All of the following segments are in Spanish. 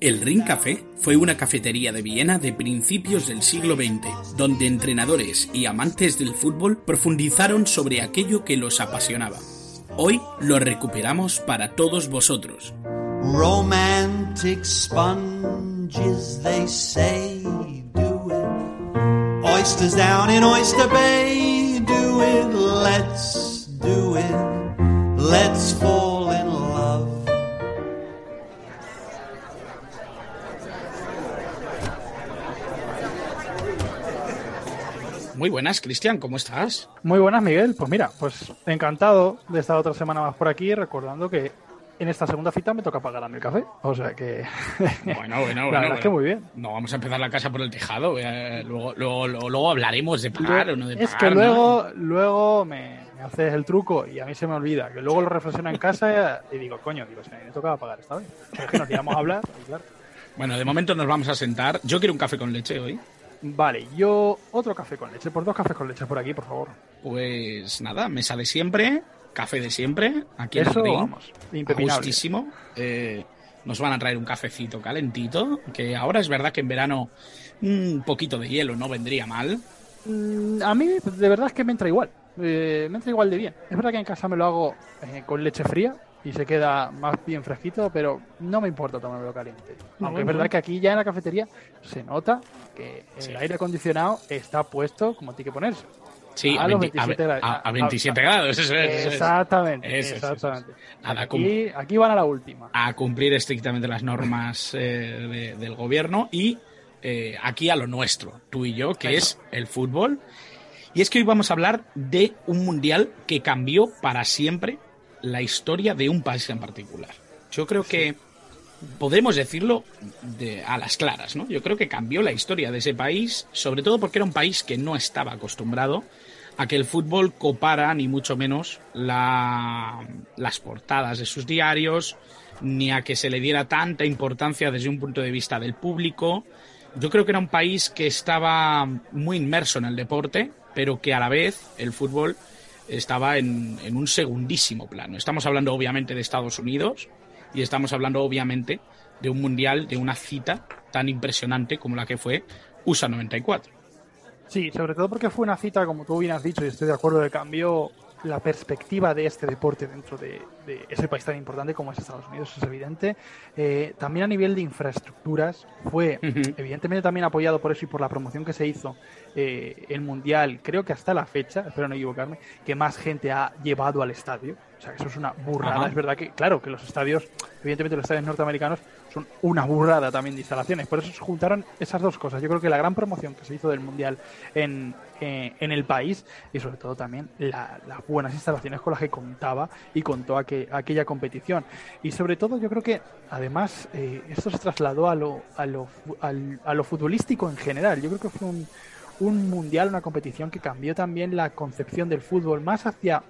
El Ring Café fue una cafetería de Viena de principios del siglo XX, donde entrenadores y amantes del fútbol profundizaron sobre aquello que los apasionaba. Hoy lo recuperamos para todos vosotros. Romantic sponges, they say, do it. Oysters down in Oyster Bay, do it. Let's. Let's fall in love. Muy buenas, Cristian, ¿cómo estás? Muy buenas, Miguel. Pues mira, pues encantado de estar otra semana más por aquí, recordando que en esta segunda cita me toca pagar a mi café. O sea que. Bueno, bueno, bueno. La verdad es que muy bien. No vamos a empezar la casa por el tejado. eh, luego, luego, luego, luego hablaremos de pagar o no de pagar. es que ¿no? luego, luego me, me haces el truco y a mí se me olvida. Que luego lo reflexiono en casa y digo, coño, digo, si me tocaba pagar esta vez. Es que nos tiramos a hablar y claro. Bueno, de momento nos vamos a sentar. Yo quiero un café con leche hoy. Vale, yo otro café con leche. Por dos cafés con leche por aquí, por favor. Pues nada, mesa de siempre, café de siempre, aquí en Eso, el ring, vamos, gustísimo. Eh, nos van a traer un cafecito calentito, que ahora es verdad que en verano un poquito de hielo no vendría mal. Mm, A mí, de verdad es que me entra igual. Eh, me entra igual de bien. Es verdad que en casa me lo hago eh, con leche fría y se queda más bien fresquito, pero no me importa tomármelo caliente. Aunque es verdad que aquí ya en la cafetería se nota que el Sí. aire acondicionado está puesto como tiene que ponerse. Sí, a, A los 20 a 27 ve- grados. a- a 27 grados. Eso es, eso es. Exactamente, Eso es, eso. Nada, Aquí, aquí van a la última. a cumplir estrictamente las normas eh, de- del gobierno y eh, aquí a lo nuestro, tú y yo, que es el fútbol. Y es que hoy vamos a hablar de un mundial que cambió para siempre la historia de un país en particular. Yo creo que podemos decirlo de- a las claras, ¿no? Yo creo que cambió la historia de ese país, sobre todo porque era un país que no estaba acostumbrado a que el fútbol copara, ni mucho menos, la- las portadas de sus diarios, ni a que se le diera tanta importancia desde un punto de vista del público. Yo creo que era un país que estaba muy inmerso en el deporte, pero que a la vez el fútbol estaba en, en un segundísimo plano. Estamos hablando obviamente de Estados Unidos y estamos hablando obviamente de un mundial, de una cita tan impresionante como la que fue USA 94. Sí, sobre todo porque fue una cita, como tú bien has dicho, y estoy de acuerdo, que cambió la perspectiva de este deporte dentro de, de ese país tan importante como es Estados Unidos, es evidente. Eh, también a nivel de infraestructuras, fue evidentemente también apoyado por eso y por la promoción que se hizo eh, el Mundial, creo que hasta la fecha, espero no equivocarme, que más gente ha llevado al estadio. O sea, que eso es una burrada. Es verdad que, claro, que los estadios, evidentemente los estadios norteamericanos son una burrada también de instalaciones. Por eso se juntaron esas dos cosas. Yo creo que la gran promoción que se hizo del Mundial en, eh, en el país y sobre todo también la- las buenas instalaciones con las que contaba y contó aqu- aquella competición. Y sobre todo yo creo que además eh, esto se trasladó a lo, a, lo, a lo futbolístico en general. Yo creo que fue un, un mundial, una competición que cambió también la concepción del fútbol más hacia,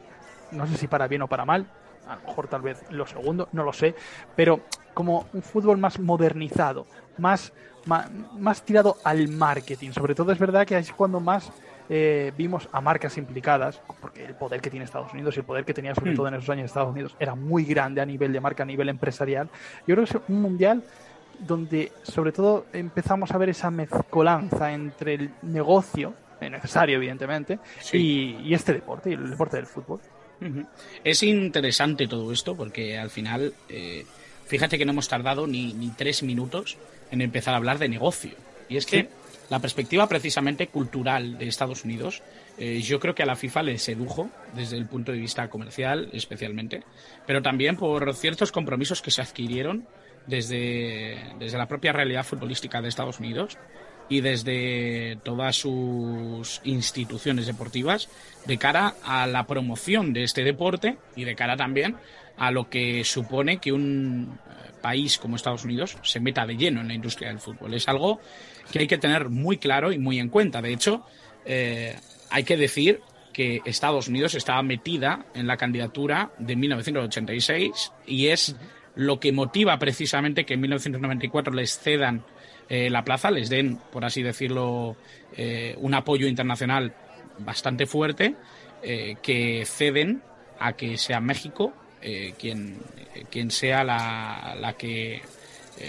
no sé si para bien o para mal, a lo mejor tal vez lo segundo, no lo sé, pero como un fútbol más modernizado, más, más, más tirado al marketing. Sobre todo es verdad que es cuando más eh, vimos a marcas implicadas, porque el poder que tiene Estados Unidos y el poder que tenía sobre Hmm. todo en esos años Estados Unidos era muy grande a nivel de marca, a nivel empresarial. Yo creo que es un mundial donde sobre todo empezamos a ver esa mezcolanza entre el negocio, necesario evidentemente, Sí. y, y este deporte, y el deporte del fútbol. Es interesante todo esto porque al final, eh, fíjate que no hemos tardado ni, ni tres minutos en empezar a hablar de negocio. Y es que Sí. la perspectiva precisamente cultural de Estados Unidos, eh, yo creo que a la FIFA le sedujo desde el punto de vista comercial especialmente, pero también por ciertos compromisos que se adquirieron desde, desde la propia realidad futbolística de Estados Unidos y desde todas sus instituciones deportivas de cara a la promoción de este deporte y de cara también a lo que supone que un eh, país como Estados Unidos se meta de lleno en la industria del fútbol. Es algo que hay que tener muy claro y muy en cuenta. De hecho, eh, hay que decir que Estados Unidos estaba metida en la candidatura de 1986 y es lo que motiva precisamente que en 1994 les cedan eh, la plaza, les den, por así decirlo, eh, un apoyo internacional bastante fuerte, eh, que ceden a que sea México quien, quien sea la, la que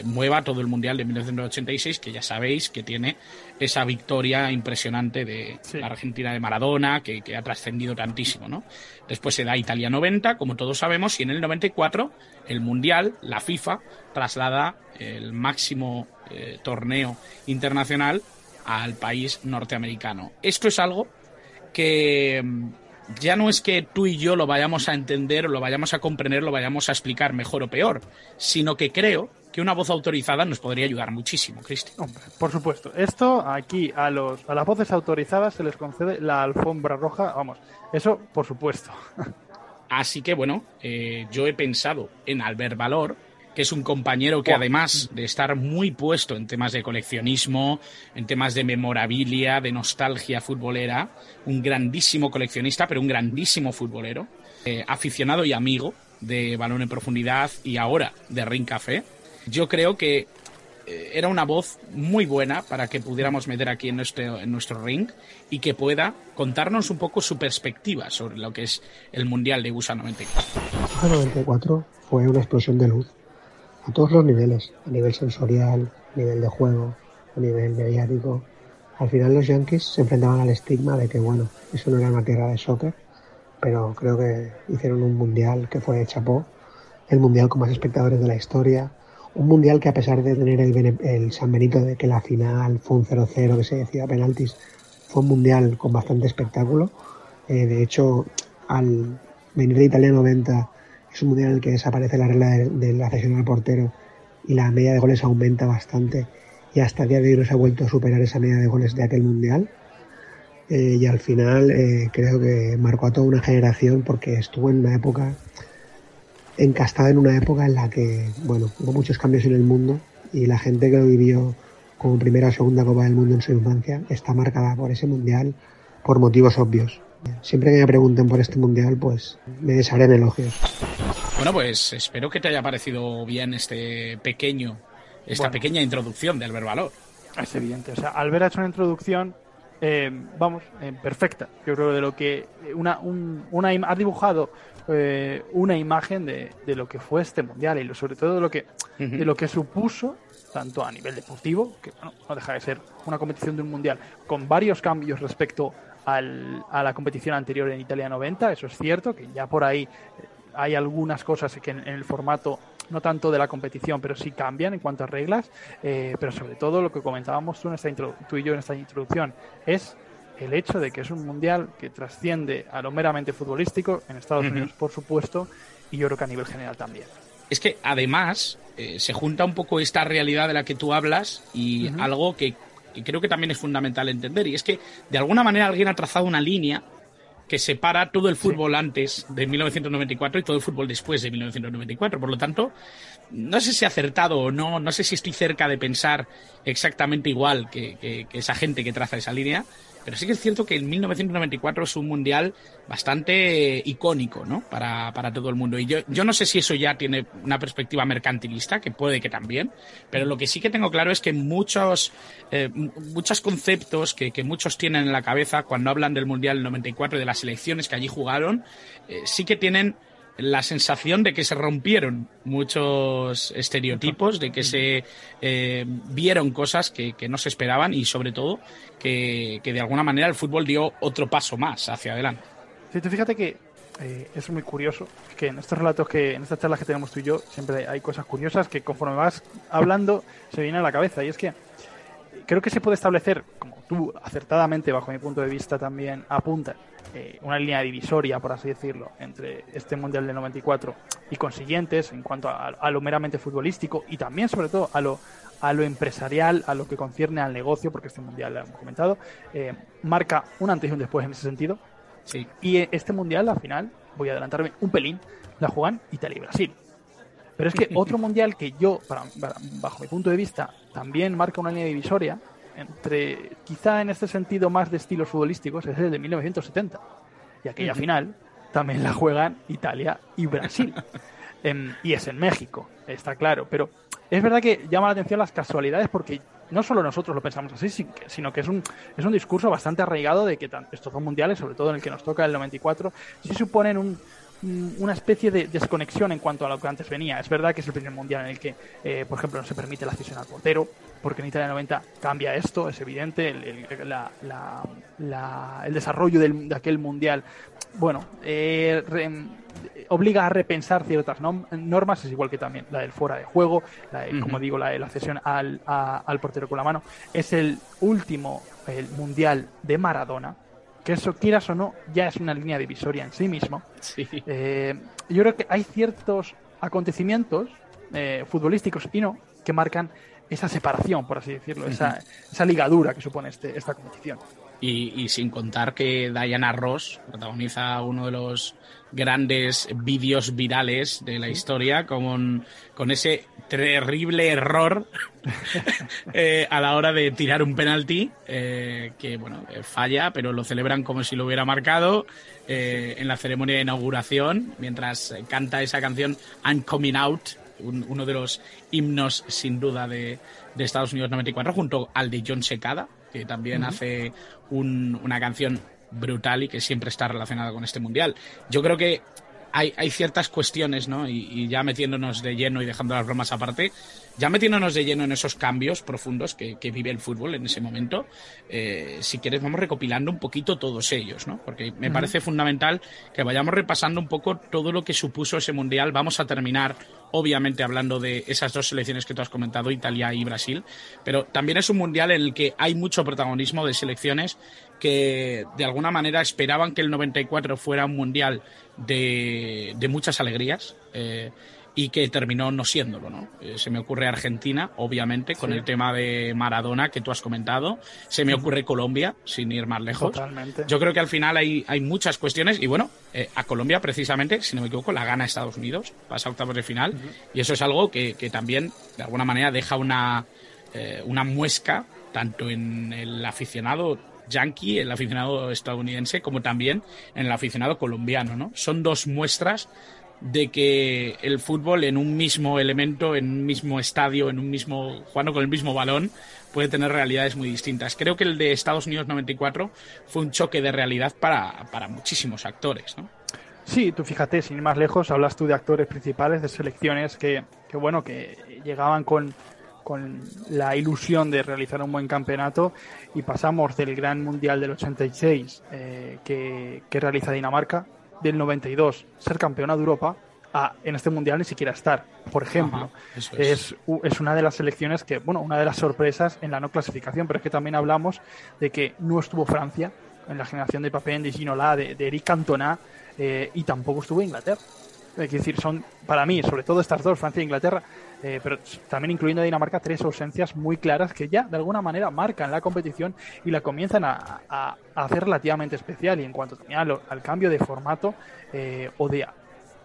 mueva todo el Mundial de 1986, que ya sabéis que tiene esa victoria impresionante de la Argentina de Maradona, que, ha trascendido tantísimo, ¿no? Después se da Italia 90, como todos sabemos, y en el 94 el Mundial, la FIFA, traslada el máximo eh, torneo internacional al país norteamericano. Esto es algo que mm, ya no es que tú y yo lo vayamos a entender lo vayamos a comprender, lo vayamos a explicar mejor o peor, sino que creo que una voz autorizada nos podría ayudar muchísimo, Cristian. por supuesto. Esto aquí a, los, a las voces autorizadas se les concede la alfombra roja, vamos, eso por supuesto. Así que bueno, eh, yo he pensado en Albert Valor, que es un compañero que además de estar muy puesto en temas de coleccionismo, en temas de memorabilia, de nostalgia futbolera, un grandísimo coleccionista, pero un grandísimo futbolero, eh, aficionado y amigo de Balón en Profundidad y ahora de Ring Café yo creo que eh, era una voz muy buena para que pudiéramos meter aquí en nuestro, en nuestro ring y que pueda contarnos un poco su perspectiva sobre lo que es el Mundial de USA 94. USA 94 fue una explosión de luz a todos los niveles, a nivel sensorial, a nivel de juego, a nivel mediático. Al final los Yankees se enfrentaban al estigma de que, bueno, eso no era una tierra de soccer, pero creo que hicieron un mundial que fue chapó, el mundial con más espectadores de la historia, un mundial que a pesar de tener el, San Benito de que la final fue un 0-0 que se decía penaltis, fue un mundial con bastante espectáculo. Eh, de hecho, al venir de Italia 90 es un mundial en el que desaparece la regla de, la cesión al portero y la media de goles aumenta bastante y hasta el día de hoy no se ha vuelto a superar esa media de goles de aquel mundial. Eh, y al final eh, creo que marcó a toda una generación porque estuvo en una época encastada en una época en la que, bueno, hubo muchos cambios en el mundo y la gente que lo vivió como primera o segunda Copa del Mundo en su infancia está marcada por ese mundial por motivos obvios. Siempre que me pregunten por este mundial, pues me desharé en elogios. Bueno, pues espero que te haya parecido bien este pequeño, esta pequeña introducción de Albert Valor. Es evidente, o sea, Albert ha hecho una introducción eh, vamos, eh, perfecta. Yo creo de lo que una, un, una ha dibujado eh, una imagen de, de, lo que fue este mundial y sobre todo de lo que de lo que supuso tanto a nivel deportivo que no deja de ser una competición de un mundial con varios cambios respecto al, a la competición anterior en Italia 90. Eso es cierto que ya por ahí hay algunas cosas que en el formato no tanto de la competición, pero sí cambian en cuanto a reglas, eh, pero sobre todo lo que comentábamos tú, en esta tú y yo en esta introducción, es el hecho de que es un mundial que trasciende a lo meramente futbolístico, en Estados Unidos por supuesto, y yo creo que a nivel general también. Es que además eh, se junta un poco esta realidad de la que tú hablas y algo que, que creo que también es fundamental entender, y es que de alguna manera alguien ha trazado una línea que separa todo el fútbol antes de 1994 y todo el fútbol después de 1994. Por lo tanto, no sé si he acertado o no, no sé si estoy cerca de pensar exactamente igual que, esa gente que traza esa línea, pero sí que es cierto que el 1994 es un mundial bastante icónico, ¿no? Para, para todo el mundo. Y yo, yo no sé si eso ya tiene una perspectiva mercantilista, que puede que también, pero lo que sí que tengo claro es que muchos, eh, muchos conceptos que, que, muchos tienen en la cabeza cuando hablan del mundial 94 y de las elecciones que allí jugaron, eh, sí que tienen la sensación de que se rompieron muchos estereotipos, de que se eh, vieron cosas que, no se esperaban y sobre todo que, de alguna manera el fútbol dio otro paso más hacia adelante. Sí, fíjate que eh, es muy curioso que en estos relatos que en estas charlas que tenemos tú y yo siempre hay cosas curiosas que conforme vas hablando se vienen a la cabeza y es que creo que se puede establecer como tú acertadamente bajo mi punto de vista también apuntas eh, una línea divisoria, por así decirlo, entre este Mundial del 94 y consiguientes en cuanto a, lo meramente futbolístico y también, sobre todo, a lo, a lo empresarial, a lo que concierne al negocio, porque este Mundial, lo hemos comentado, eh, marca un antes y un después en ese sentido. Sí. Y este Mundial, al final, voy a adelantarme un pelín, la juegan Italia y Brasil. Pero es que otro mundial que yo, bajo mi punto de vista, también marca una línea divisoria entre, quizá en este sentido más de estilos futbolísticos, es el de 1970. Y aquella final también la juegan Italia y Brasil. y es en México, está claro. Pero es verdad que llama la atención las casualidades porque no solo nosotros lo pensamos así, sino que es un, es un discurso bastante arraigado de que estos dos mundiales, sobre todo en el que nos toca el 94, sí suponen un, una especie de desconexión en cuanto a lo que antes venía. Es verdad que es el primer mundial en el que, eh, por ejemplo, no se permite la cesión al portero, porque en Italia 90 cambia esto, es evidente, el, el desarrollo de aquel mundial, bueno, eh, obliga a repensar ciertas normas, es igual que también la del fuera de juego, como digo, la de la cesión al, al portero con la mano. Es el último el mundial de Maradona, que eso, quieras o no, ya es una línea divisoria en sí mismo. Eh, yo creo que hay ciertos acontecimientos eh, futbolísticos y no que marcan esa separación, por así decirlo, esa, esa ligadura que supone este, esta competición. Y, sin contar que Diana Ross protagoniza uno de los grandes vídeos virales de la historia con, con ese terrible error eh, a la hora de tirar un penalti eh, que bueno eh, falla pero lo celebran como si lo hubiera marcado en la ceremonia de inauguración mientras canta esa canción I'm Coming Out uno de los himnos sin duda de, de Estados Unidos 94 junto al de John Secada que también hace una canción brutal y que siempre está relacionada con este mundial. Yo creo que hay, ciertas cuestiones, ¿no? Y, ya metiéndonos de lleno y dejando las bromas aparte, ya metiéndonos de lleno en esos cambios profundos que, vive el fútbol en ese momento, eh, si quieres vamos recopilando un poquito todos ellos, ¿no? Porque me parece fundamental que vayamos repasando un poco todo lo que supuso ese mundial. Vamos a terminar obviamente hablando de esas dos selecciones que tú has comentado, Italia y Brasil, pero también es un mundial en el que hay mucho protagonismo de selecciones que de alguna manera esperaban que el 94 fuera un mundial de, muchas alegrías. Eh, y que terminó no siéndolo, ¿no? Eh, se me ocurre Argentina, obviamente, con el tema de Maradona que tú has comentado. Se me ocurre Colombia, sin ir más lejos. Totalmente. Yo creo que al final hay, hay muchas cuestiones y bueno, eh, a Colombia precisamente, si no me equivoco, la gana Estados Unidos, pasa a octavos de final y eso es algo que, que, también de alguna manera deja una, eh, una muesca tanto en el aficionado yankee, el aficionado estadounidense, como también en el aficionado colombiano, ¿no? Son dos muestras de que el fútbol en un mismo elemento, en un mismo estadio, en un mismo jugando con el mismo balón, puede tener realidades muy distintas. Creo que el de Estados Unidos 94 fue un choque de realidad para, para muchísimos actores, ¿no? Sí, tú fíjate, sin ir más lejos, hablas tú de actores principales, de selecciones que, que bueno, que llegaban con, con la ilusión de realizar un buen campeonato y pasamos del Gran Mundial del 86 eh, que, que realiza Dinamarca del 92 ser campeona de Europa a en este mundial ni siquiera estar. Por ejemplo, es. Es, una de las selecciones que, bueno, una de las sorpresas en la no clasificación, pero es que también hablamos de que no estuvo Francia en la generación de Papin, de Ginola, de, de Eric Cantona, eh, y tampoco estuvo Inglaterra. Es decir, son para mí, sobre todo estas dos, Francia e Inglaterra, eh, pero también incluyendo a Dinamarca, tres ausencias muy claras que ya de alguna manera marcan la competición y la comienzan a, hacer relativamente especial. Y en cuanto también al, cambio de formato eh, o de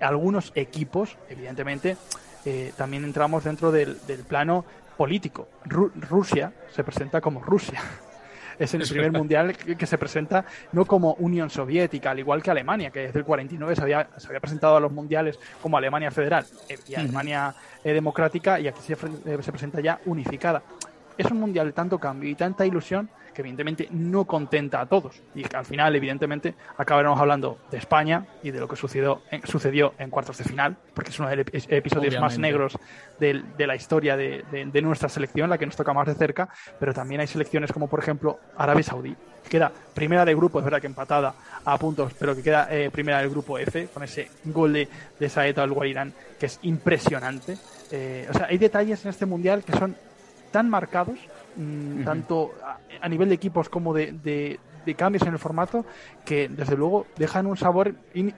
algunos equipos, evidentemente, eh, también entramos dentro del, plano político. Rusia se presenta como Rusia es el primer mundial que, se presenta no como Unión Soviética, al igual que Alemania, que desde el 49 se había, se había presentado a los mundiales como Alemania Federal eh, y Alemania eh, Democrática, y aquí se, eh, se presenta ya unificada. Es un mundial de tanto cambio y tanta ilusión que evidentemente no contenta a todos. Y que al final evidentemente acabaremos hablando de España y de lo que sucedió en, sucedió en cuartos de final, porque es uno de los episodios más negros de, la historia de, nuestra selección, la que nos toca más de cerca, pero también hay selecciones como por ejemplo Arabia Saudí, que queda primera del grupo, es verdad que empatada a puntos, pero que queda eh, primera del grupo F, con ese gol de, de Saeta al Guairán, que es impresionante. Eh, o sea, hay detalles en este mundial que son tan marcados Mm, tanto a, nivel de equipos como de, de, cambios en el formato, que desde luego dejan un sabor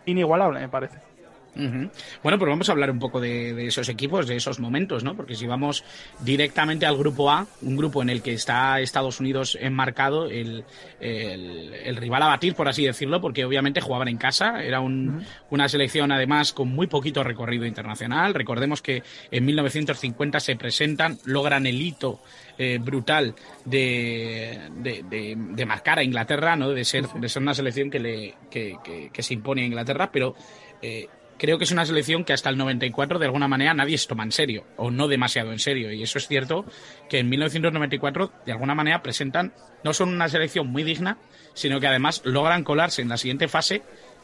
inigualable, me parece. Bueno, pues vamos a hablar un poco de, esos equipos, de esos momentos, ¿no? Porque si vamos directamente al grupo A, un grupo en el que está Estados Unidos enmarcado, el, el, rival a batir, por así decirlo, porque obviamente jugaban en casa, era una selección además con muy poquito recorrido internacional. Recordemos que en 1950 se presentan, logran el hito eh, brutal de, de, marcar a Inglaterra, ¿no? De ser, de ser una selección que, le, que, que, se impone a Inglaterra, pero eh, creo que es una selección que hasta el 94 de alguna manera nadie se toma en serio o no demasiado en serio y eso es cierto que en 1994 de alguna manera presentan no son una selección muy digna sino que además logran colarse en la siguiente fase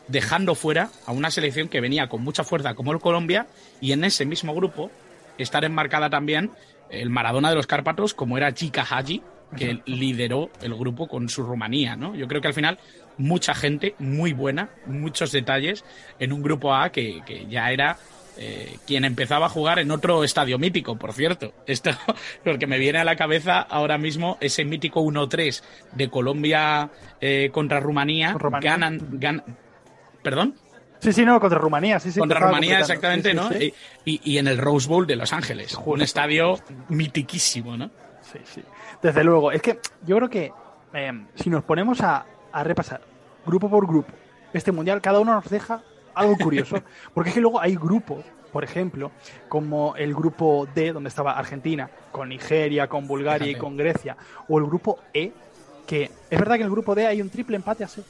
dejando fuera a una selección que venía con mucha fuerza como el Colombia y en ese mismo grupo estar enmarcada también el Maradona de los Cárpatos como era Chica Haji, que lideró el grupo con su Rumanía, ¿no? Yo creo que al final mucha gente muy buena, muchos detalles en un grupo A que, que ya era eh, quien empezaba a jugar en otro estadio mítico, por cierto. Esto, porque me viene a la cabeza ahora mismo ese mítico 1-3 de Colombia eh, contra Rumanía. Ganan, ¿Perdón? Sí, sí, no, contra Rumanía, sí, sí. Contra Rumanía, exactamente, ¿no? Y, y, en el Rose Bowl de Los Ángeles, un estadio mitiquísimo, ¿no? Sí, sí. Desde luego. Es que yo creo que eh, si nos ponemos a, a repasar grupo por grupo. Este mundial, cada uno nos deja algo curioso, porque es que luego hay grupos, por ejemplo, como el grupo D, donde estaba Argentina, con Nigeria, con Bulgaria y con Grecia, o el grupo E, que es verdad que en el grupo D hay un triple empate así.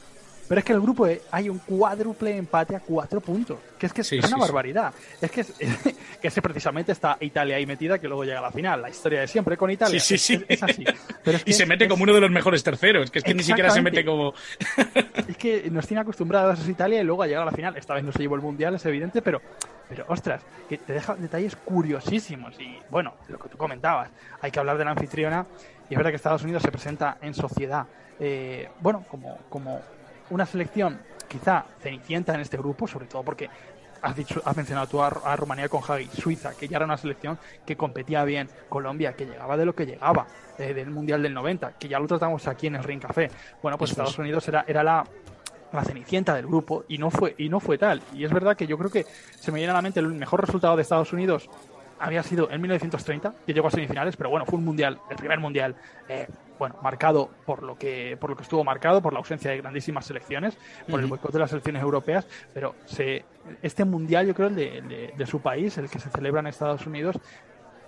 Pero es que en el grupo E hay un cuádruple empate a cuatro puntos. Que es que es una barbaridad. Es que, es, que ese precisamente está Italia ahí metida que luego llega a la final. La historia de siempre con Italia. Sí, sí, sí. Es, así. y se mete como uno de los mejores terceros. Que es que ni siquiera se mete como. es que nos tiene acostumbrados a Italia y luego a llegar a la final. Esta vez no se llevó el mundial, es evidente, pero. Pero ostras, que te deja detalles curiosísimos. Y bueno, lo que tú comentabas, hay que hablar de la anfitriona. Y es verdad que Estados Unidos se presenta en sociedad, eh, bueno, como, como una selección quizá cenicienta en este grupo, sobre todo porque has, dicho, has mencionado tú a, Rumanía con Hagi, Suiza, que ya era una selección que competía bien, Colombia, que llegaba de lo que llegaba, eh, del Mundial del 90, que ya lo tratamos aquí en el Ring Café. Bueno, pues Estados Unidos era, era la, la cenicienta del grupo y no fue y no fue tal y es verdad que yo creo que se me viene a la mente el mejor resultado de Estados Unidos había sido en 1930 que llegó a semifinales pero bueno fue un mundial el primer mundial eh, bueno, marcado por lo que por lo que estuvo marcado, por la ausencia de grandísimas selecciones, por el boicot de las selecciones europeas, pero se, este mundial, yo creo, el de, de, su país, el que se celebra en Estados Unidos,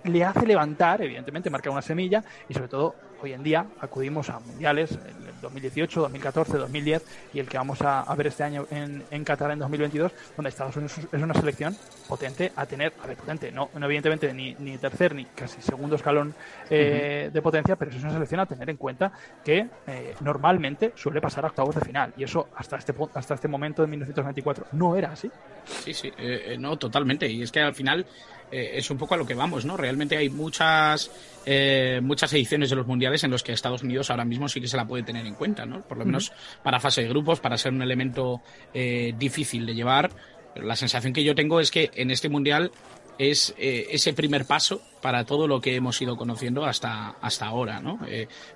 le hace levantar, evidentemente, marca una semilla y sobre todo hoy en día acudimos a mundiales, el 2018, 2014, 2010 y el que vamos a, ver este año en, en, Qatar en 2022, donde Estados Unidos es una selección potente a tener, a ver, potente, no, no evidentemente ni, ni tercer ni casi segundo escalón eh, de potencia, pero es una selección a tener en cuenta que eh, normalmente suele pasar a octavos de final y eso hasta este, hasta este momento de 1924 no era así. Sí, sí, eh, no, totalmente. Y es que al final es un poco a lo que vamos, ¿no? Realmente hay muchas eh, muchas ediciones de los mundiales en los que Estados Unidos ahora mismo sí que se la puede tener en cuenta, ¿no? Por lo menos para fase de grupos, para ser un elemento eh, difícil de llevar. Pero la sensación que yo tengo es que en este mundial es eh, ese primer paso para todo lo que hemos ido conociendo hasta, hasta ahora, ¿no?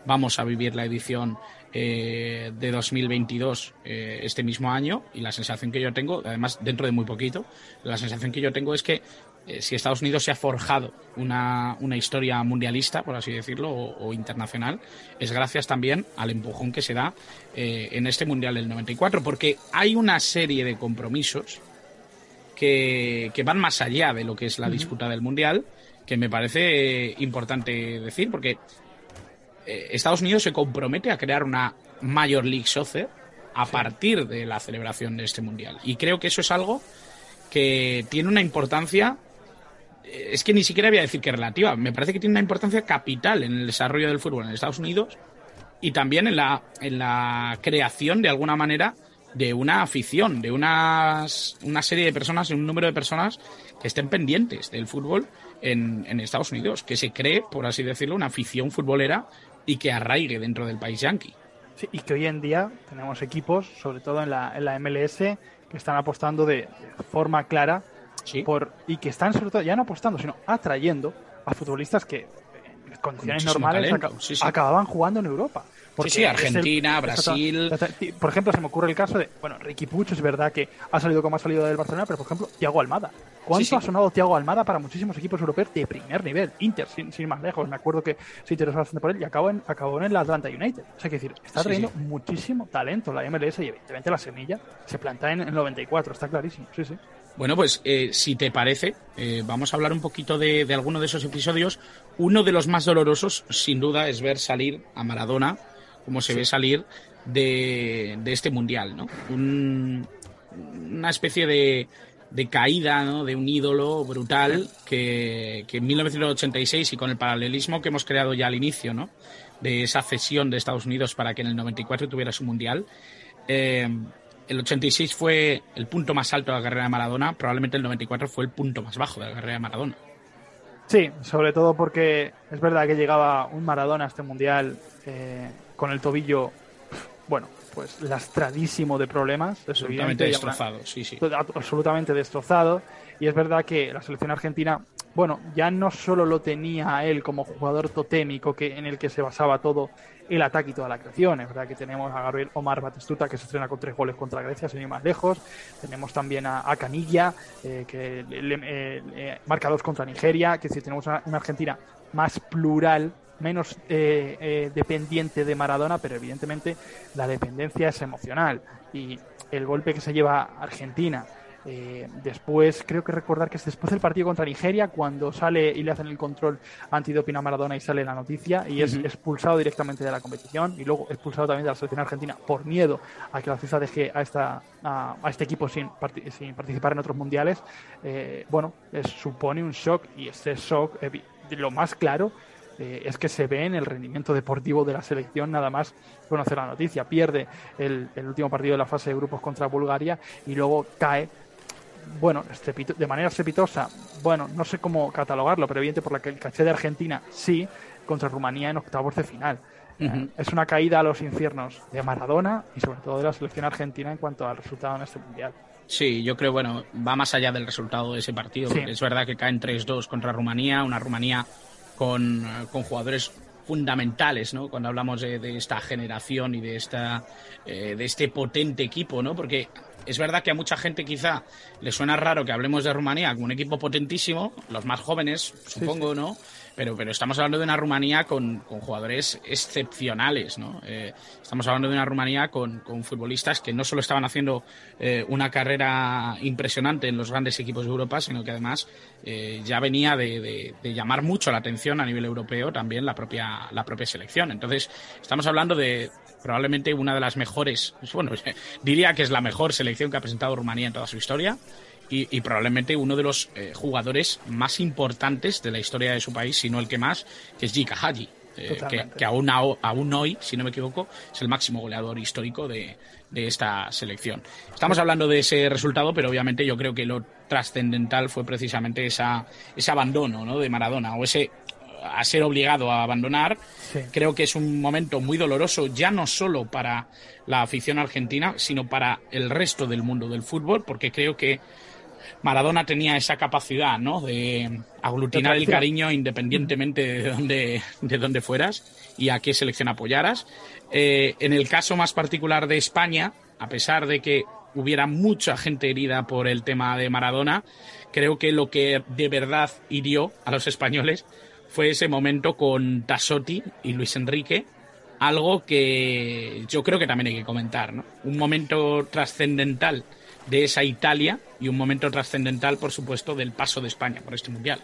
vamos a vivir la edición de 2022 este mismo año y la sensación que yo tengo, además dentro de muy poquito, la sensación que yo tengo es que eh, si Estados Unidos se ha forjado una, historia mundialista, por así decirlo, o, internacional, es gracias también al empujón que se da eh, en este Mundial del 94, porque hay una serie de compromisos que, van más allá de lo que es la disputa del Mundial, que me parece importante decir, porque eh, Estados Unidos se compromete a crear una Major League Soccer a partir de la celebración de este Mundial. Y creo que eso es algo que tiene una importancia es que ni siquiera voy a decir que relativa, me parece que tiene una importancia capital en el desarrollo del fútbol en Estados Unidos y también en la, en la creación, de alguna manera, de una afición, de unas, una serie de personas, un número de personas que estén pendientes del fútbol en, en Estados Unidos, que se cree, por así decirlo, una afición futbolera y que arraigue dentro del país. Sí, y que hoy en día tenemos equipos, sobre todo en la, en la MLS, que están apostando de forma clara por, y que están sobre todo ya no apostando, sino atrayendo a futbolistas que en condiciones normales acababan jugando en Europa. Sí, sí, Argentina, Brasil. Por ejemplo, se me ocurre el caso de, bueno, Ricky Puch es verdad que ha salido como ha salido del Barcelona, pero por ejemplo, Thiago Almada. ¿Cuánto ha sonado Thiago Almada para muchísimos equipos europeos de primer nivel? Inter, sin, sin más lejos. Me acuerdo que se interesó bastante por él y acabó en, acabó en el Atlanta United. O sea, que decir, está trayendo muchísimo talento la MLS y evidentemente la semilla se planta en el 94, está clarísimo. Sí, sí. Bueno, pues eh, si te parece, eh, vamos a hablar un poquito de, alguno de esos episodios. Uno de los más dolorosos, sin duda, es ver salir a Maradona, como se ve salir de, este mundial, ¿no? una especie de, caída, ¿no? De un ídolo brutal que, en 1986 y con el paralelismo que hemos creado ya al inicio, ¿no? De esa cesión de Estados Unidos para que en el 94 tuviera su mundial. Eh, el 86 fue el punto más alto de la carrera de Maradona, probablemente el 94 fue el punto más bajo de la carrera de Maradona. Sí, sobre todo porque es verdad que llegaba un Maradona a este mundial eh, con el tobillo, bueno, pues lastradísimo de problemas. Absolutamente destrozado, sí, sí. Absolutamente destrozado. Y es verdad que la selección argentina, bueno, ya no solo lo tenía a él como jugador totémico que, en el que se basaba todo el ataque y toda la creación. Es verdad que tenemos a Gabriel Omar Batistuta, que se estrena con tres goles contra Grecia, sin ir más lejos. Tenemos también a, Canilla, eh, que le, marca dos contra Nigeria. Que si tenemos una, Argentina más plural, menos eh, eh, dependiente de Maradona, pero evidentemente la dependencia es emocional. Y el golpe que se lleva Argentina eh, después, creo que recordar que es después del partido contra Nigeria, cuando sale y le hacen el control antidoping a Maradona y sale la noticia y es expulsado directamente de la competición y luego expulsado también de la selección argentina por miedo a que la FIFA deje a, esta, a, este equipo sin, sin, participar en otros mundiales. Eh, bueno, supone un shock y este shock, lo más claro, eh, es que se ve en el rendimiento deportivo de la selección nada más conocer la noticia. Pierde el, el, último partido de la fase de grupos contra Bulgaria y luego cae bueno, de manera estrepitosa, bueno, no sé cómo catalogarlo, pero evidente por la que el caché de Argentina sí, contra Rumanía en octavos de final. Eh, es una caída a los infiernos de Maradona y sobre todo de la selección argentina en cuanto al resultado en este mundial. Sí, yo creo, bueno, va más allá del resultado de ese partido. Es verdad que caen 3-2 contra Rumanía, una Rumanía con, con jugadores fundamentales, ¿no? Cuando hablamos de, esta generación y de esta eh, de este potente equipo, ¿no? Porque es verdad que a mucha gente quizá le suena raro que hablemos de Rumanía como un equipo potentísimo, los más jóvenes, supongo, ¿no? Pero, pero estamos hablando de una Rumanía con, jugadores excepcionales, ¿no? Eh, estamos hablando de una Rumanía con, futbolistas que no solo estaban haciendo eh, una carrera impresionante en los grandes equipos de Europa, sino que además eh, ya venía de, llamar mucho la atención a nivel europeo también la propia, la propia selección. Entonces, estamos hablando de probablemente una de las mejores, bueno, diría que es la mejor selección que ha presentado Rumanía en toda su historia y, probablemente uno de los eh, jugadores más importantes de la historia de su país, si no el que más, que es Jika Haji. Eh, que, aún, aún hoy, si no me equivoco, es el máximo goleador histórico de, esta selección. Estamos hablando de ese resultado, pero obviamente yo creo que lo trascendental fue precisamente esa, ese abandono ¿no? de Maradona o ese a ser obligado a abandonar. Creo que es un momento muy doloroso, ya no solo para la afición argentina, sino para el resto del mundo del fútbol, porque creo que Maradona tenía esa capacidad, ¿no? De aglutinar el cariño independientemente de dónde, de dónde fueras y a qué selección apoyaras. Eh, en el caso más particular de España, a pesar de que hubiera mucha gente herida por el tema de Maradona, creo que lo que de verdad hirió a los españoles fue ese momento con Tassotti y Luis Enrique, algo que yo creo que también hay que comentar, ¿no? Un momento trascendental de esa Italia y un momento trascendental, por supuesto, del paso de España por este mundial.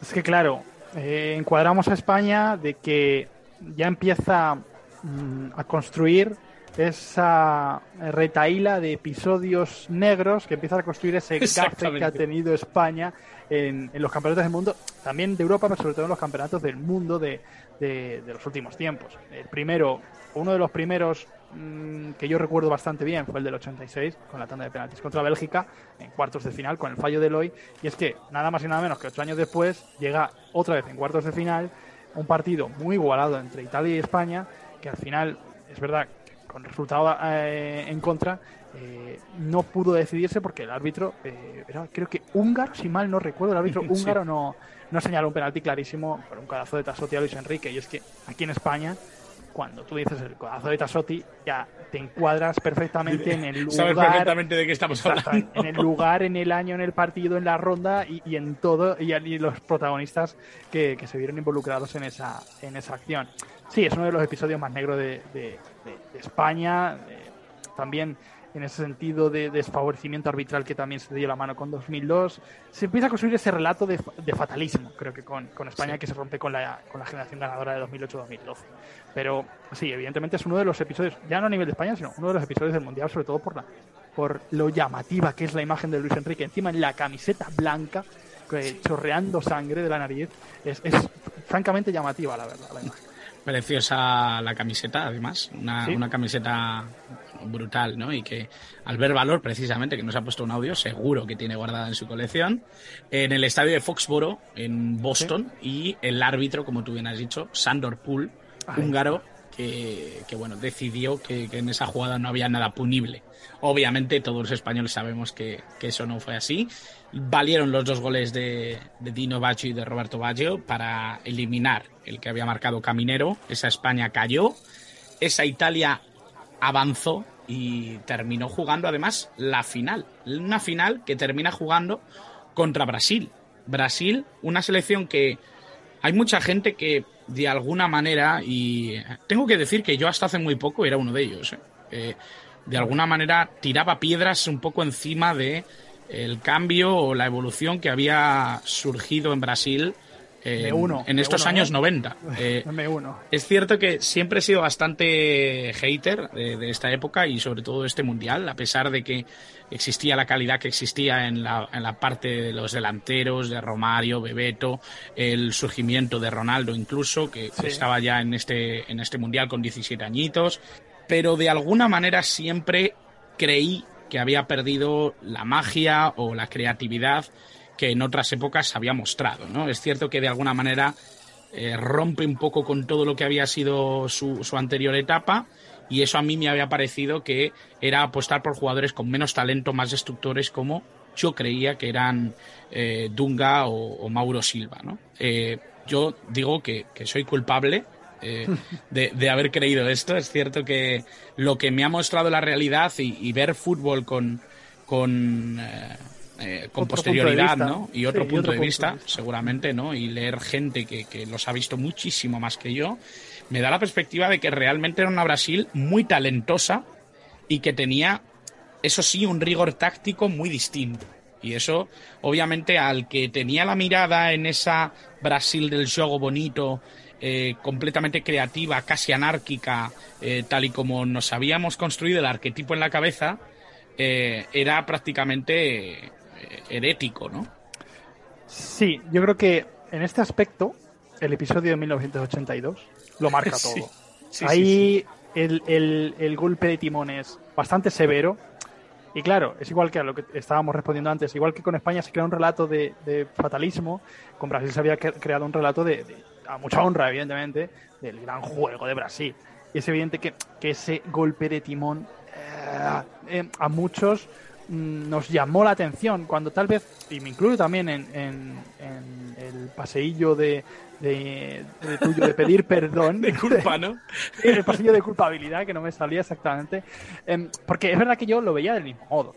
Es que, claro, eh, encuadramos a España de que ya empieza mm, a construir esa retaíla de episodios negros que empieza a construir ese cárcel que ha tenido España en, los campeonatos del mundo, también de Europa, pero sobre todo en los campeonatos del mundo de, de los últimos tiempos. El primero, uno de los primeros Mm, que yo recuerdo bastante bien fue el del 86, con la tanda de penaltis contra Bélgica, en cuartos de final, con el fallo de Eloy. Y es que nada más y nada menos que ocho años después llega otra vez en cuartos de final un partido muy igualado entre Italia y España, que al final, es verdad, con resultado eh, en contra, eh, no pudo decidirse porque el árbitro eh, era, creo que húngaro, si mal no recuerdo, el árbitro húngaro no, no señaló un penalti clarísimo por un cadazo de Tasotti a Luis Enrique. Y es que aquí en España cuando tú dices el codazo de Tassotti, ya te encuadras perfectamente en el lugar. Sabes perfectamente de qué estamos hablando. En el lugar, en el año, en el partido, en la ronda y, en todo, y, los protagonistas que, se vieron involucrados en esa, en esa acción. Sí, es uno de los episodios más negros de, de, España. también en ese sentido de desfavorecimiento arbitral que también se dio la mano con 2002. Se empieza a construir ese relato de, fatalismo, creo que con, España, que se rompe con la, con la generación ganadora de 2008-2012. Pero sí, evidentemente es uno de los episodios, ya no a nivel de España, sino uno de los episodios del Mundial, sobre todo por, la, por lo llamativa que es la imagen de Luis Enrique, encima en la camiseta blanca, chorreando sangre de la nariz. Es, es francamente llamativa, la verdad, la imagen. Preciosa la camiseta, además. Una, una camiseta brutal, ¿no? Y que al ver valor, precisamente, que nos ha puesto un audio, seguro que tiene guardada en su colección, en el estadio de Foxboro, en Boston, y el árbitro, como tú bien has dicho, Sandor Pool, húngaro, que, bueno, decidió que, en esa jugada no había nada punible. Obviamente todos los españoles sabemos que, eso no fue así. Valieron los dos goles de, Dino Baggio y de Roberto Baggio para eliminar el que había marcado Caminero. Esa España cayó. Esa Italia avanzó y terminó jugando además la final. Una final que termina jugando contra Brasil. Brasil, una selección que hay mucha gente que de alguna manera, y tengo que decir que yo hasta hace muy poco era uno de ellos, ¿eh? de alguna manera tiraba piedras un poco encima de el cambio o la evolución que había surgido en Brasil en estos años 90. ¿eh? Eh, es cierto que siempre he sido bastante hater de, esta época y sobre todo de este mundial, a pesar de que existía la calidad que existía en la, en la parte de los delanteros, de Romario, Bebeto, el surgimiento de Ronaldo incluso, que estaba ya en este, en este mundial con 17 añitos, pero de alguna manera siempre creí que había perdido la magia o la creatividad que en otras épocas había mostrado. ¿no? Es cierto que de alguna manera eh, rompe un poco con todo lo que había sido su, anterior etapa y eso a mí me había parecido que era apostar por jugadores con menos talento, más destructores como yo creía que eran eh, Dunga o, Mauro Silva. ¿no? Eh, yo digo que, soy culpable de, haber creído esto. Es cierto que lo que me ha mostrado la realidad y, ver fútbol con, con eh, con posterioridad, ¿no? Y otro, punto, de vista, seguramente, ¿no? Y leer gente que, que, los ha visto muchísimo más que yo, me da la perspectiva de que realmente era una Brasil muy talentosa y que tenía, eso sí, un rigor táctico muy distinto. Y eso, obviamente, al que tenía la mirada en esa Brasil del juego bonito, eh, completamente creativa, casi anárquica, eh, tal y como nos habíamos construido el arquetipo en la cabeza, era prácticamente herético, ¿no? Sí, yo creo que en este aspecto, el episodio de 1982 lo marca todo. Ahí el, golpe de timón es bastante severo. Y claro, es igual que a lo que estábamos respondiendo antes, igual que con España se crea un relato de, fatalismo, con Brasil se había creado un relato de, a mucha honra, evidentemente, del gran juego de Brasil. Y es evidente que, ese golpe de timón eh, eh, a muchos nos llamó la atención cuando tal vez, y me incluyo también en, el paseillo de, de, tuyo de pedir perdón. de culpa, ¿no? el pasillo de culpabilidad, que no me salía exactamente. Em, porque es verdad que yo lo veía del mismo modo.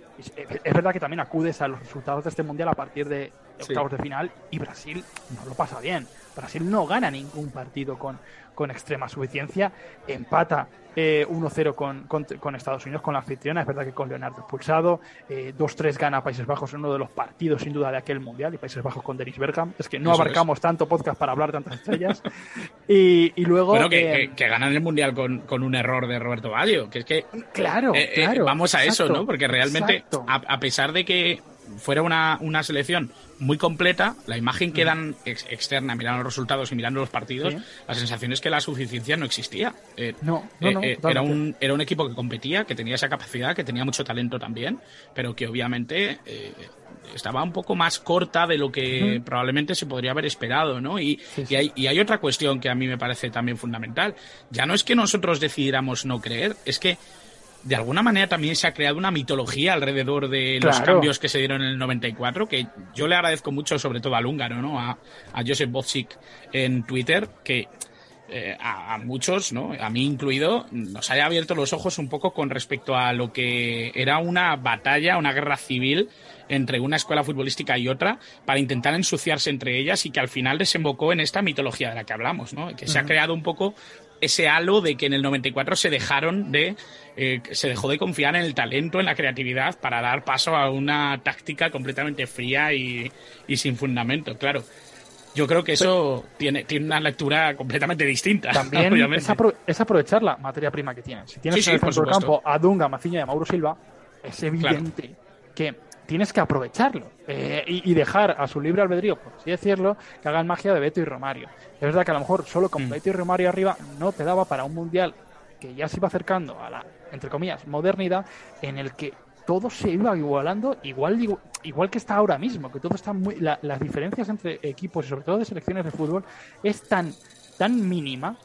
Es verdad que también acudes a los resultados de este mundial a partir de octavos de final y Brasil no lo pasa bien. Brasil no gana ningún partido con, con extrema suficiencia, empata 1-0 eh, con, Estados Unidos, con la anfitriona. Es verdad que con Leonardo expulsado. 2-3 eh, gana Países Bajos en uno de los partidos, sin duda, de aquel mundial. Y Países Bajos con Dennis Bergkamp. Es que no abarcamos tanto podcast para hablar de tantas estrellas. y, luego. Bueno, que, ganan el mundial con, un error de Roberto Baggio. Que es que. Claro, eh, claro. Vamos a eso, ¿no? Porque realmente, a, pesar de que fuera una, una selección muy completa, la imagen que dan externa, mirando los resultados y mirando los partidos, la sensación es que la suficiencia no existía. Eh, no, no, no eh, era, un, era un equipo que competía, que tenía esa capacidad, que tenía mucho talento también, pero que obviamente eh, estaba un poco más corta de lo que probablemente se podría haber esperado, ¿no? Y, y, hay, y hay otra cuestión que a mí me parece también fundamental. Ya no es que nosotros decidiéramos no creer, es que de alguna manera también se ha creado una mitología alrededor de los cambios que se dieron en el 94, que yo le agradezco mucho, sobre todo al húngaro, ¿no? A, a Joseph Bocic en Twitter, que eh, a, muchos, ¿no? a mí incluido, nos haya abierto los ojos un poco con respecto a lo que era una batalla, una guerra civil entre una escuela futbolística y otra para intentar ensuciarse entre ellas y que al final desembocó en esta mitología de la que hablamos, ¿no? que se ha creado un poco ese halo de que en el 94 se dejaron de eh, se dejó de confiar en el talento, en la creatividad para dar paso a una táctica completamente fría y, sin fundamento, claro. Yo creo que eso tiene, tiene una lectura completamente distinta. También es, aprovechar la materia prima que tienes. Si tienes en el centro del campo a Dunga, Maciña y a Mauro Silva, es evidente que tienes que aprovecharlo eh, y, dejar a su libre albedrío, por así decirlo, que hagan magia de Beto y Romario. Es verdad que a lo mejor solo con mm. Beto y Romario arriba no te daba para un mundial que ya se iba acercando a la, entre comillas, modernidad, en el que todo se iba igualando igual, igual que está ahora mismo, que todo está muy... las diferencias entre equipos y sobre todo de selecciones de fútbol es tan tan mínima,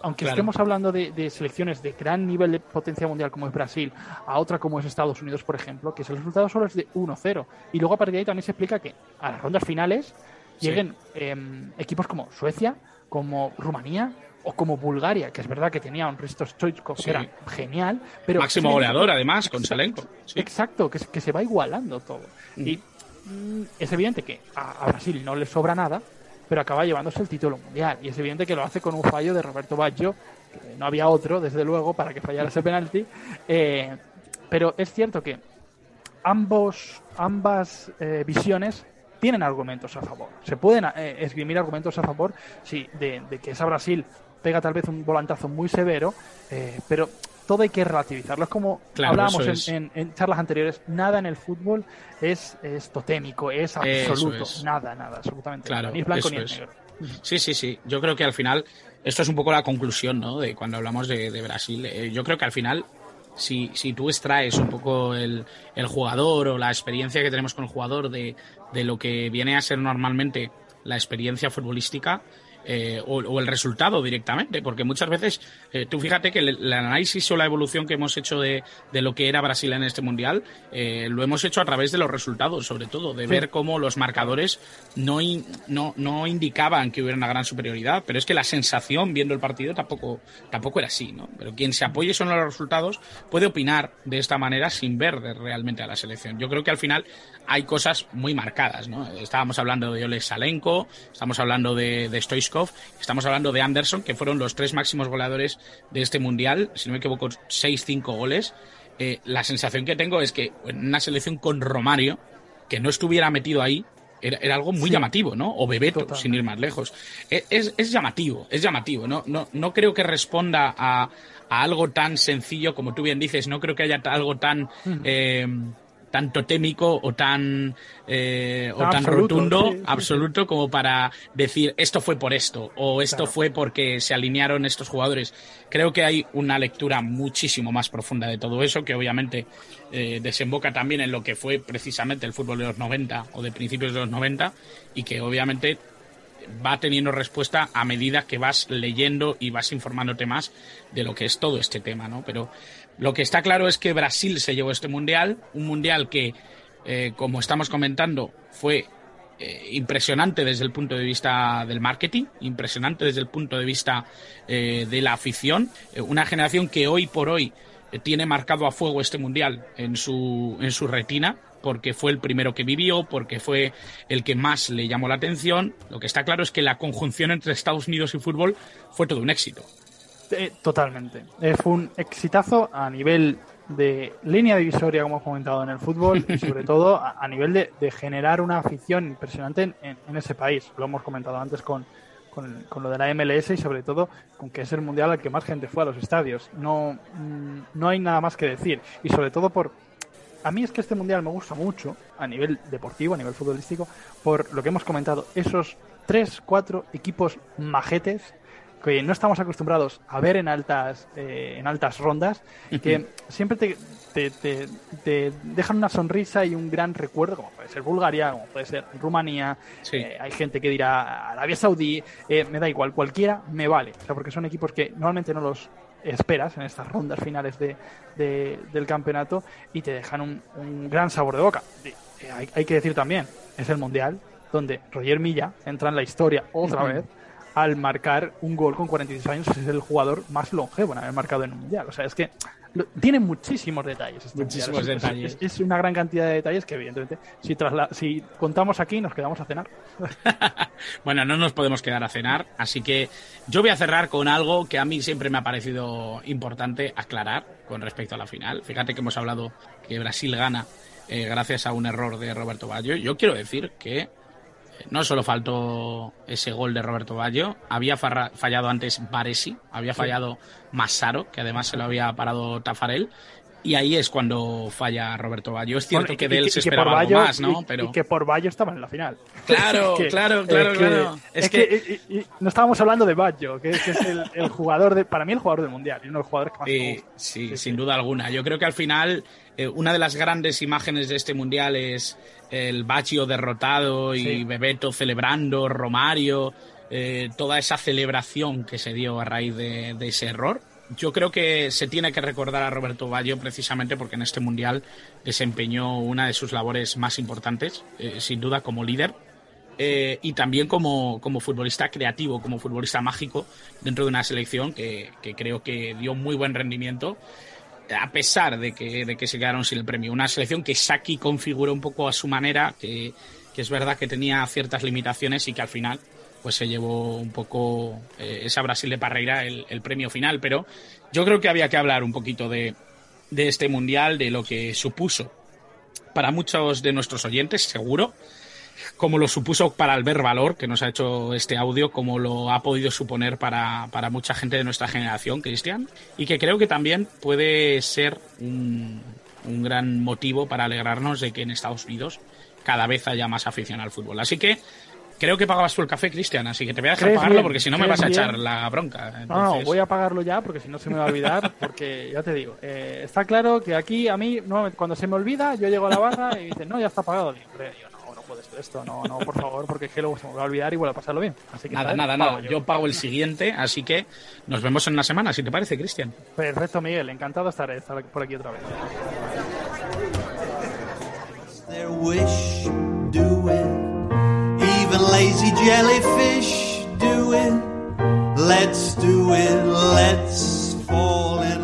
aunque estemos hablando de, selecciones de gran nivel de potencia mundial como es Brasil, a otra como es Estados Unidos, por ejemplo, que el resultado solo es de 1-0. Y luego a partir de ahí también se explica que a las rondas finales lleguen em, equipos como Suecia, como Rumanía o como Bulgaria, que es verdad que tenía un Risto Stoichkov que era genial, pero... Máximo goleador, además, con Salenko. Exacto, que, que, se va igualando todo. Mm. Y mm, es evidente que a Brasil no le sobra nada, pero acaba llevándose el título mundial. Y es evidente que lo hace con un fallo de Roberto Baggio, que no había otro, desde luego, para que fallara ese penalti. Eh, pero es cierto que ambos, ambas eh, visiones tienen argumentos a favor. Se pueden eh, esgrimir argumentos a favor sí, de, que esa Brasil pega tal vez un volantazo muy severo, pero todo hay que relativizarlo. Es como hablábamos en, charlas anteriores, nada en el fútbol es, es totémico, es absoluto. Nada, nada, absolutamente claro, Ni es blanco ni es negro. Sí, sí, sí. Yo creo que al final, esto es un poco la conclusión, ¿no? De cuando hablamos de, Brasil. Eh, yo creo que al final, si, si tú extraes un poco el, el jugador o la experiencia que tenemos con el jugador de, de lo que viene a ser normalmente la experiencia futbolística, eh, o, el resultado directamente, porque muchas veces, eh, tú fíjate que el, análisis o la evolución que hemos hecho de, de lo que era Brasil en este mundial, eh, lo hemos hecho a través de los resultados, sobre todo, de ver cómo los marcadores no, no, no indicaban que hubiera una gran superioridad, pero es que la sensación viendo el partido tampoco, tampoco era así, ¿no? Pero quien se apoye son los resultados puede opinar de esta manera sin ver realmente a la selección. Yo creo que al final hay cosas muy marcadas, ¿no? Estábamos hablando de Ole Salenko, estamos hablando de, de estamos hablando de Anderson, que fueron los tres máximos goleadores de este mundial, si no me equivoco, 6-5 goles. Eh, la sensación que tengo es que en una selección con Romario, que no estuviera metido ahí, era, algo muy llamativo, ¿no? O Bebeto, sin ir más lejos. E, es, es, llamativo, es llamativo. No, no, no creo que responda a, a, algo tan sencillo como tú bien dices. No creo que haya algo tan tan totémico o tan, eh, o tan rotundo, absoluto, como para decir esto fue por esto o esto fue porque se alinearon estos jugadores. Creo que hay una lectura muchísimo más profunda de todo eso, que obviamente eh, desemboca también en lo que fue precisamente el fútbol de los 90 o de principios de los 90 y que obviamente va teniendo respuesta a medida que vas leyendo y vas informándote más de lo que es todo este tema, ¿no? Pero lo que está claro es que Brasil se llevó este mundial, un mundial que, eh, como estamos comentando, fue eh, impresionante desde el punto de vista del marketing, impresionante desde el punto de vista eh, de la afición, una generación que hoy por hoy tiene marcado a fuego este mundial en su, en su retina, porque fue el primero que vivió, porque fue el que más le llamó la atención. Lo que está claro es que la conjunción entre Estados Unidos y fútbol fue todo un éxito. Eh, totalmente. Fue un exitazo a nivel de línea divisoria, como hemos comentado en el fútbol, y sobre todo a, nivel de, generar una afición impresionante en, ese país. Lo hemos comentado antes con, con, lo de la MLS y sobre todo con que es el mundial al que más gente fue a los estadios. No, mm, no hay nada más que decir. Y sobre todo por... A mí es que este mundial me gusta mucho a nivel deportivo, a nivel futbolístico, por lo que hemos comentado, esos tres, cuatro equipos majetes que no estamos acostumbrados a ver en altas, eh, en altas rondas, que siempre te, te, dejan una sonrisa y un gran recuerdo, como puede ser Bulgaria, como puede ser Rumanía, eh, hay gente que dirá Arabia Saudí, eh, me da igual, cualquiera me vale, o sea, porque son equipos que normalmente no los esperas en estas rondas finales de, del campeonato y te dejan un, un gran sabor de boca. Hay, hay, que decir también, es el Mundial donde Roger Milla entra en la historia otra vez al marcar un gol con 46 años, es el jugador más longevo en haber marcado en un mundial. O sea, es que tiene muchísimos detalles. Este muchísimos detalles. Es, una gran cantidad de detalles que, evidentemente, si, si contamos aquí, nos quedamos a cenar. bueno, no nos podemos quedar a cenar, así que yo voy a cerrar con algo que a mí siempre me ha parecido importante aclarar con respecto a la final. Fíjate que hemos hablado que Brasil gana eh, gracias a un error de Roberto Baggio. Yo quiero decir que no solo faltó ese gol de Roberto Ballo, había fallado antes Baresi, había fallado Massaro, que además se lo había parado Tafarel. Y ahí es cuando falla Roberto Baggio. Es cierto Bueno, que de él se esperaba algo Baggio- más, ¿no? y- Pero y que por Bayo estaban en la final. Claro, que- claro, claro, es que- claro. Es, Es que, y- no estábamos hablando de Baggio, que, es el, el jugador de, para mí el jugador del mundial, y uno de los jugadores que más Sí, gusta. sí, Sí, sin sí. duda alguna. Yo creo que al final eh, una de las grandes imágenes de este mundial es el Baggio derrotado y Sí. Bebeto celebrando, Romario, eh, toda esa celebración que se dio a raíz de, de ese error. Yo creo que se tiene que recordar a Roberto Baggio precisamente porque en este mundial desempeñó una de sus labores más importantes, eh, sin duda como líder eh, y también como, como futbolista creativo, como futbolista mágico dentro de una selección que, que creo que dio muy buen rendimiento a pesar de que, de que se quedaron sin el premio. Una selección que Saki configuró un poco a su manera, que, que es verdad que tenía ciertas limitaciones y que al final pues se llevó un poco eh, esa Brasil de Parreira el, premio final. Pero yo creo que había que hablar un poquito de, este mundial, de lo que supuso para muchos de nuestros oyentes, seguro, como lo supuso para Albert Valor, que nos ha hecho este audio, como lo ha podido suponer para, para mucha gente de nuestra generación, Cristian, y que creo que también puede ser un, un gran motivo para alegrarnos de que en Estados Unidos cada vez haya más afición al fútbol. Así que creo que pagabas tú el café, Cristian, así que te voy a dejar ¿Crees pagarlo bien? porque si no me ¿Crees vas a bien? echar la bronca. No, no, Entonces- voy a pagarlo ya porque si no se me va a olvidar. Porque ya te digo, eh, está claro que aquí a mí, no, cuando se me olvida, yo llego a la barra y dicen, no, ya está pagado. Digo, hombre, yo, no, no puede ser esto, no, no, por favor, porque es que luego se me va a olvidar y vuelvo a pasarlo bien. Así que Nada, ¿sabes? nada, nada. Yo pago el siguiente, así que nos vemos en una semana, si te parece, Cristian. Perfecto, Miguel, encantado de estar, de estar por aquí otra vez. Even lazy jellyfish do it. Let's do it, let's fall in